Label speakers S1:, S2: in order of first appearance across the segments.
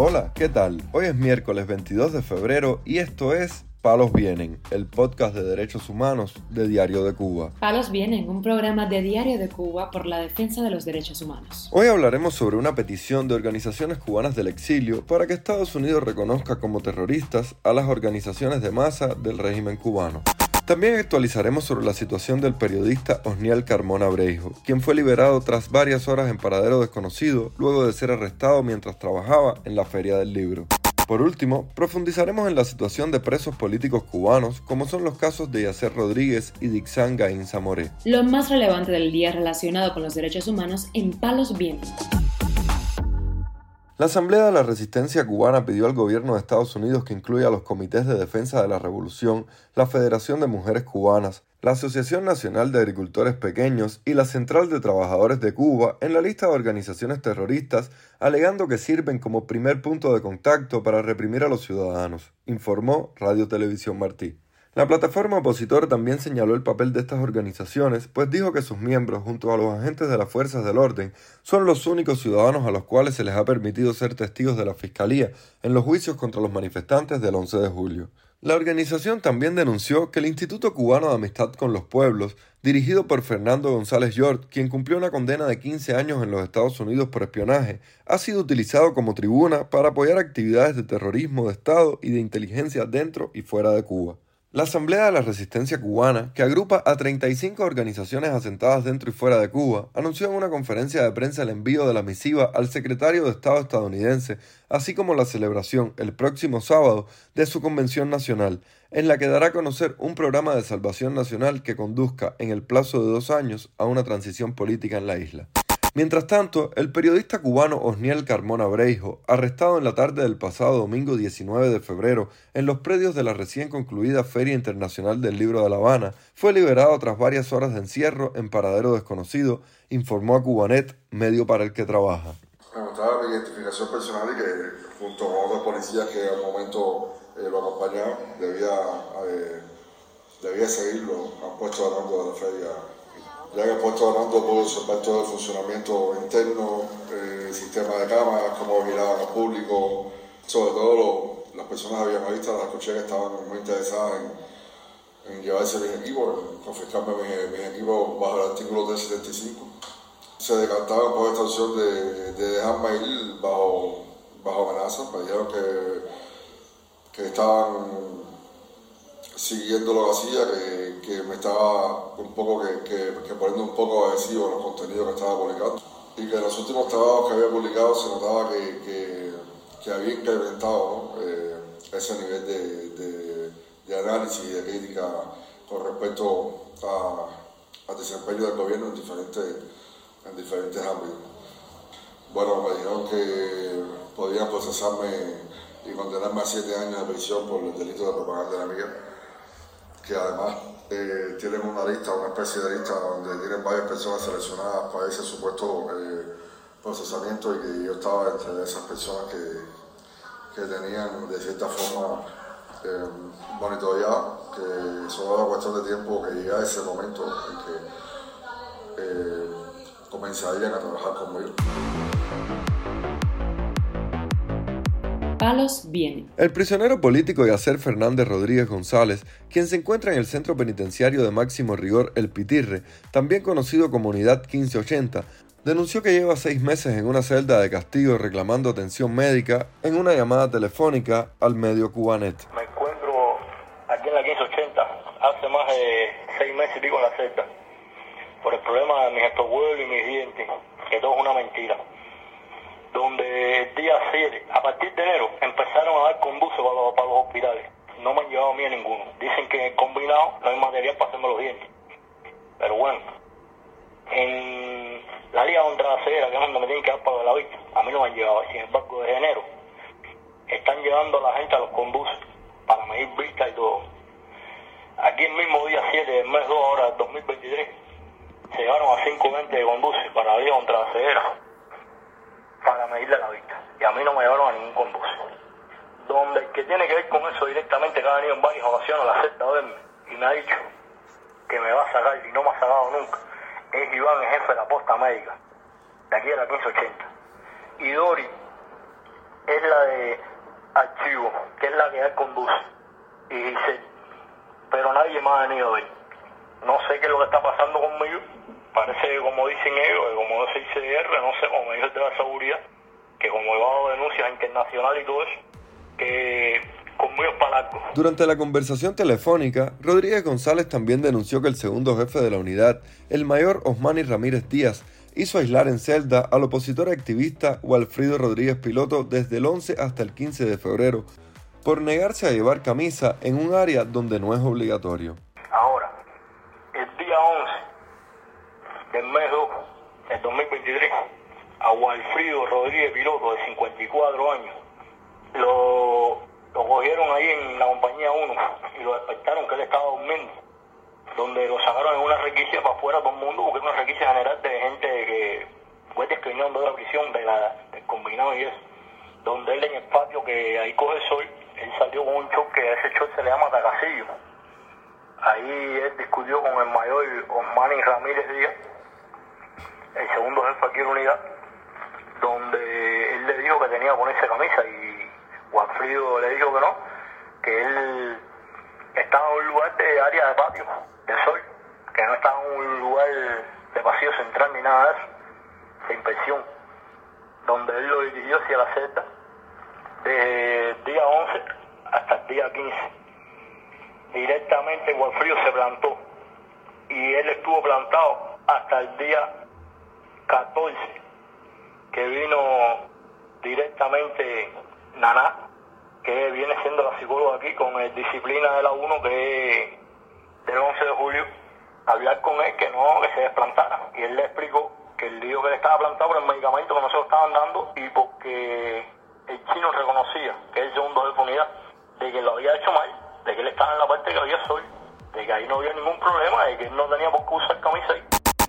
S1: Hola, ¿qué tal? Hoy es miércoles 22 de febrero y esto es Palos Vienen, el podcast de derechos humanos de Diario de Cuba.
S2: Palos Vienen, un programa de Diario de Cuba por la defensa de los derechos humanos.
S1: Hoy hablaremos sobre una petición de organizaciones cubanas del exilio para que Estados Unidos reconozca como terroristas a las organizaciones de masa del régimen cubano. También actualizaremos sobre la situación del periodista Osniel Carmona Breijo, quien fue liberado tras varias horas en paradero desconocido luego de ser arrestado mientras trabajaba en la Feria del Libro. Por último, profundizaremos en la situación de presos políticos cubanos, como son los casos de Yacer Rodríguez y Dixan Gaín Zamoré.
S2: Lo más relevante del día relacionado con los derechos humanos en Palos Vientos.
S1: La Asamblea de la Resistencia Cubana pidió al gobierno de Estados Unidos que incluya a los comités de defensa de la revolución, la Federación de Mujeres Cubanas, la Asociación Nacional de Agricultores Pequeños y la Central de Trabajadores de Cuba en la lista de organizaciones terroristas, alegando que sirven como primer punto de contacto para reprimir a los ciudadanos, informó Radio Televisión Martí. La plataforma opositora también señaló el papel de estas organizaciones, pues dijo que sus miembros, junto a los agentes de las fuerzas del orden, son los únicos ciudadanos a los cuales se les ha permitido ser testigos de la Fiscalía en los juicios contra los manifestantes del 11 de julio. La organización también denunció que el Instituto Cubano de Amistad con los Pueblos, dirigido por Fernando González York, quien cumplió una condena de 15 años en los Estados Unidos por espionaje, ha sido utilizado como tribuna para apoyar actividades de terrorismo de Estado y de inteligencia dentro y fuera de Cuba. La Asamblea de la Resistencia Cubana, que agrupa a 35 organizaciones asentadas dentro y fuera de Cuba, anunció en una conferencia de prensa el envío de la misiva al secretario de Estado estadounidense, así como la celebración el próximo sábado de su convención nacional, en la que dará a conocer un programa de salvación nacional que conduzca en el plazo de dos años a una transición política en la isla. Mientras tanto, el periodista cubano Osniel Carmona Breijo, arrestado en la tarde del pasado domingo 19 de febrero en los predios de la recién concluida Feria Internacional del Libro de La Habana, fue liberado tras varias horas de encierro en paradero desconocido, informó a Cubanet, medio para el que trabaja.
S3: Me mi identificación personal y que junto con otros policías que al momento eh, lo acompañaban, debía, eh, debía seguirlo, han puesto hablando de la feria ya que he puesto hablando por todo el funcionamiento interno, eh, sistema de cámaras, cómo miraban al público, sobre todo las personas aviamaristas, las coches que estaban muy interesadas en, en llevarse mi equipo, en confiscarme mi, equipo bajo el artículo 375. Se decantaron por esta opción de, de dejarme ir bajo, bajo amenaza, me dijeron que, que estaban siguiendo lo que hacía, que, me estaba un poco, que, poniendo un poco adhesivo a los contenidos que estaba publicando. Y que en los últimos trabajos que había publicado se notaba que, había incrementado eh, ese nivel de, análisis y de crítica con respecto al desempeño del gobierno en diferentes, en diferentes ámbitos. Bueno, me dijeron que podían procesarme y condenarme a siete años de prisión por el delito de propaganda enemiga que además eh, tienen una lista, una especie de lista donde tienen varias personas seleccionadas para ese supuesto eh, procesamiento y que yo estaba entre esas personas que, que tenían de cierta forma eh, monitoreado, que solo era cuestión de tiempo que llegara ese momento en que eh, comenzarían a trabajar conmigo.
S1: El prisionero político Yacer Fernández Rodríguez González, quien se encuentra en el centro penitenciario de máximo rigor El Pitirre, también conocido como Unidad 1580, denunció que lleva seis meses en una celda de castigo reclamando atención médica en una llamada telefónica al medio Cubanet.
S4: Me encuentro aquí en la 1580, hace más de seis meses pico en la celda, por el problema de mis estos y mis dientes, que todo es una mentira donde el día 7, a partir de enero, empezaron a dar conduce para los, para los hospitales. No me han llevado a mí a ninguno. Dicen que en combinado no hay material para hacerme los dientes. Pero bueno, en la Liga contra la Ceguera, que es donde me tienen que dar para la vista, a mí no me han llevado. Sin embargo, desde enero están llevando a la gente a los conduces para medir vista y todo. Aquí el mismo día 7 del mes 2, ahora 2023, se llevaron a 520 de conduces para la Liga contra la para medirle la vista. Y a mí no me llevaron a ningún conducto. Donde el que tiene que ver con eso directamente, que ha venido en varias ocasiones a la celda verme y me ha dicho que me va a sacar y no me ha sacado nunca, es Iván, el jefe de la posta médica, de aquí a la 1580. Y Dori, es la de Archivo, que es la que él conduce, y dice, pero nadie más ha venido a ver. No sé qué es lo que está pasando conmigo, parece como dicen ellos, como dice ICR, no sé, como me dijo de la seguridad, que como dado denuncias internacionales y todo eso, que es para largo.
S1: Durante la conversación telefónica, Rodríguez González también denunció que el segundo jefe de la unidad, el mayor Osmani Ramírez Díaz, hizo aislar en celda al opositor activista Walfrido Rodríguez Piloto desde el 11 hasta el 15 de febrero por negarse a llevar camisa en un área donde no es obligatorio.
S4: Ahora, el día 11 del mes 2 del 2023, a Walfrido Rodríguez Piloto, de 54 años, lo, lo cogieron ahí en la compañía 1 y lo despertaron que él estaba durmiendo donde lo sacaron en una requisa para afuera todo el mundo, porque es una requisa general de gente que fue que de la prisión de la, del combinado y eso, donde él en el patio que ahí coge el sol, él salió con un choque, que a ese choque se le llama Tacasillo. Ahí él discutió con el mayor Osmani Ramírez Díaz, el segundo jefe aquí de la unidad, donde él le dijo que tenía que ponerse camisa y Juanfrido le dijo que no, que él estaba en un lugar de área de patio de sol, que no estaba en un lugar de pasillo central ni nada de eso, de inspección, donde él lo dirigió hacia la celda desde el día 11 hasta el día 15. Directamente Gualfrío se plantó y él estuvo plantado hasta el día 14, que vino directamente Naná, que viene siendo la psicóloga aquí con el disciplina de la 1, que del 11 de julio, hablar con él que no, que se desplantara. Y él le explicó que el lío que le estaba plantado por el medicamento que no se lo estaban dando y porque el chino reconocía, que el segundo de unidad, de que lo había hecho mal, de que él estaba en la parte que había sol, de que ahí no había ningún problema, de que él no tenía por qué usar camisa ahí.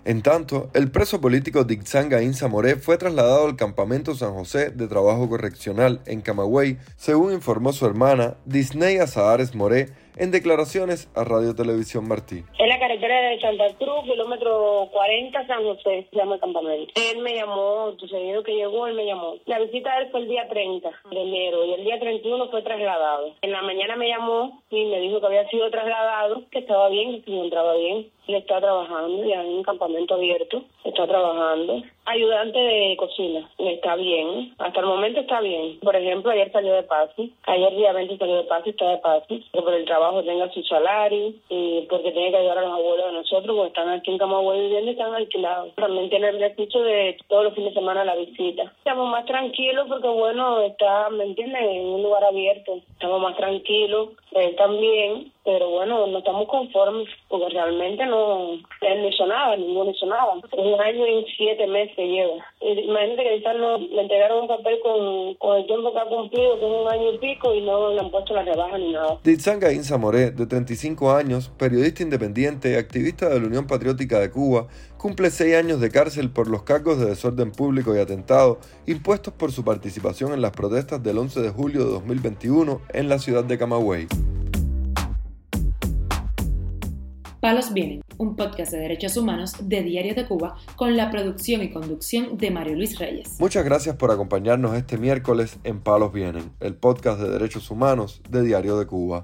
S1: En tanto, el preso político Dixanga Inza Moré fue trasladado al campamento San José de Trabajo Correccional en Camagüey, según informó su hermana Disney Azahares Moré, en declaraciones a Radio Televisión Martí.
S5: En la carretera de Santa Cruz, kilómetro 40, San José, se llama el campamento. Él me llamó, sucedido que llegó, él me llamó. La visita de él fue el día 30 de enero y el día 31 fue trasladado. En la mañana me llamó y me dijo que había sido trasladado, que estaba bien, que se encontraba bien. Él está trabajando ya en un campamento abierto, está trabajando. Ayudante de cocina, está bien, hasta el momento está bien. Por ejemplo, ayer salió de Pasi, ayer día 20 salió de Pasi, está de Pasi, por el trabajo tenga su salario y porque tiene que ayudar a los abuelos de nosotros, porque están aquí en Camagüey viviendo y están alquilados. También tiene el beneficio de todos los fines de semana la visita. Estamos más tranquilos porque, bueno, está, ¿me entiendes?, en un lugar abierto. Estamos más tranquilos, él también, pero bueno, no estamos conformes porque realmente no, él no hizo nada, ninguno hizo nada. Un año y siete meses lleva. Imagínate que ahorita no, le entregaron un papel con, con el tiempo que ha cumplido, que es un año y pico, y no le han puesto la rebaja ni nada.
S1: Ditzanga Moré, de 35 años, periodista independiente y activista de la Unión Patriótica de Cuba, cumple seis años de cárcel por los cargos de desorden público y atentado impuestos por su participación en las protestas del 11 de julio de 2021 en la ciudad de Camagüey.
S2: Palos Vienen, un podcast de derechos humanos de Diario de Cuba con la producción y conducción de Mario Luis Reyes.
S1: Muchas gracias por acompañarnos este miércoles en Palos Vienen, el podcast de derechos humanos de Diario de Cuba.